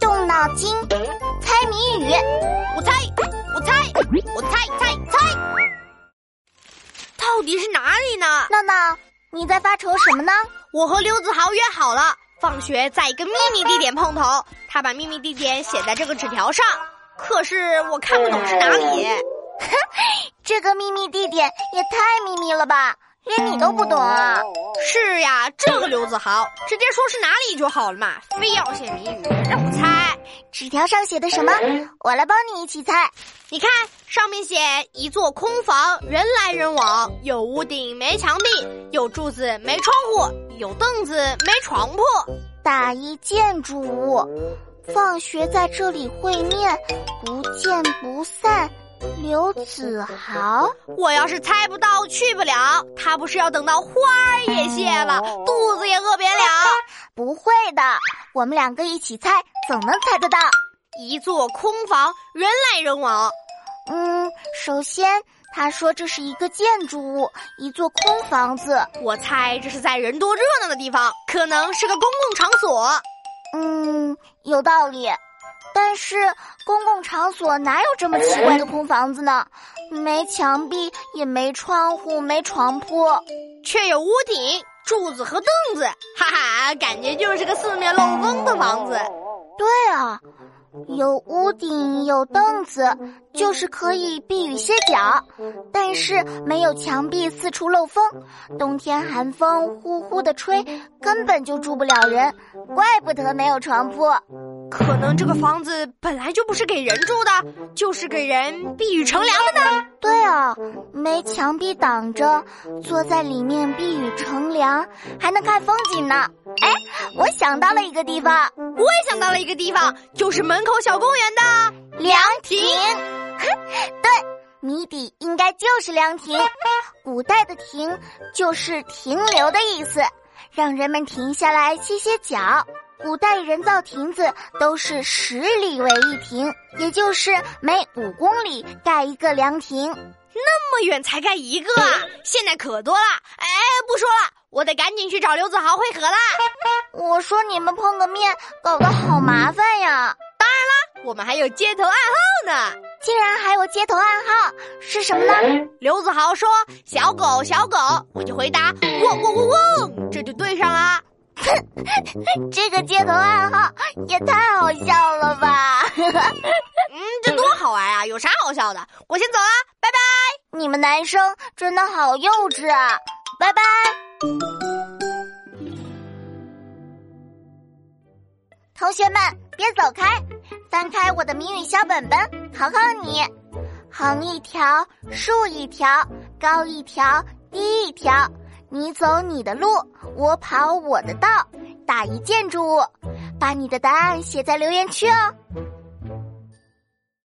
动脑筋，猜谜语。我猜，我猜，我猜猜猜，到底是哪里呢？闹闹，你在发愁什么呢？我和刘子豪约好了，放学在一个秘密地点碰头。他把秘密地点写在这个纸条上，可是我看不懂是哪里。哼 这个秘密地点也太秘密了吧！连你都不懂啊？是呀，这个刘子豪直接说是哪里就好了嘛，非要写谜语让我猜。纸条上写的什么？我来帮你一起猜。你看，上面写一座空房，人来人往，有屋顶没墙壁，有柱子没窗户，有凳子没床铺。打一建筑物，放学在这里会面，不见不散。刘子豪，我要是猜不到，去不了。他不是要等到花儿也谢了，肚子也饿扁了？不会的，我们两个一起猜，总能猜得到。一座空房，人来人往。嗯，首先他说这是一个建筑物，一座空房子。我猜这是在人多热闹的地方，可能是个公共场所。嗯，有道理。但是公共场所哪有这么奇怪的空房子呢？没墙壁，也没窗户，没床铺，却有屋顶、柱子和凳子。哈哈，感觉就是个四面漏风的房子。对啊，有屋顶，有凳子，就是可以避雨歇脚。但是没有墙壁，四处漏风，冬天寒风呼呼的吹，根本就住不了人。怪不得没有床铺。可能这个房子本来就不是给人住的，就是给人避雨乘凉的呢。对啊，没墙壁挡着，坐在里面避雨乘凉，还能看风景呢。哎，我想到了一个地方，我也想到了一个地方，就是门口小公园的凉亭。对，谜底应该就是凉亭。古代的亭就是停留的意思，让人们停下来歇歇脚。古代人造亭子都是十里为一亭，也就是每五公里盖一个凉亭。那么远才盖一个啊！现在可多了。哎，不说了，我得赶紧去找刘子豪会合啦。我说你们碰个面，搞得好麻烦呀。当然啦，我们还有街头暗号呢。竟然还有街头暗号，是什么呢？刘子豪说：“小狗，小狗。”我就回答：“汪汪汪汪。”这就对上了。这个街头暗号也太好笑了吧！嗯，这多好玩啊！有啥好笑的？我先走了，拜拜。你们男生真的好幼稚啊！拜拜。同学们，别走开，翻开我的谜语小本本，考考你：横一条，竖一条，高一条，低一条。你走你的路，我跑我的道，打一建筑物，把你的答案写在留言区哦。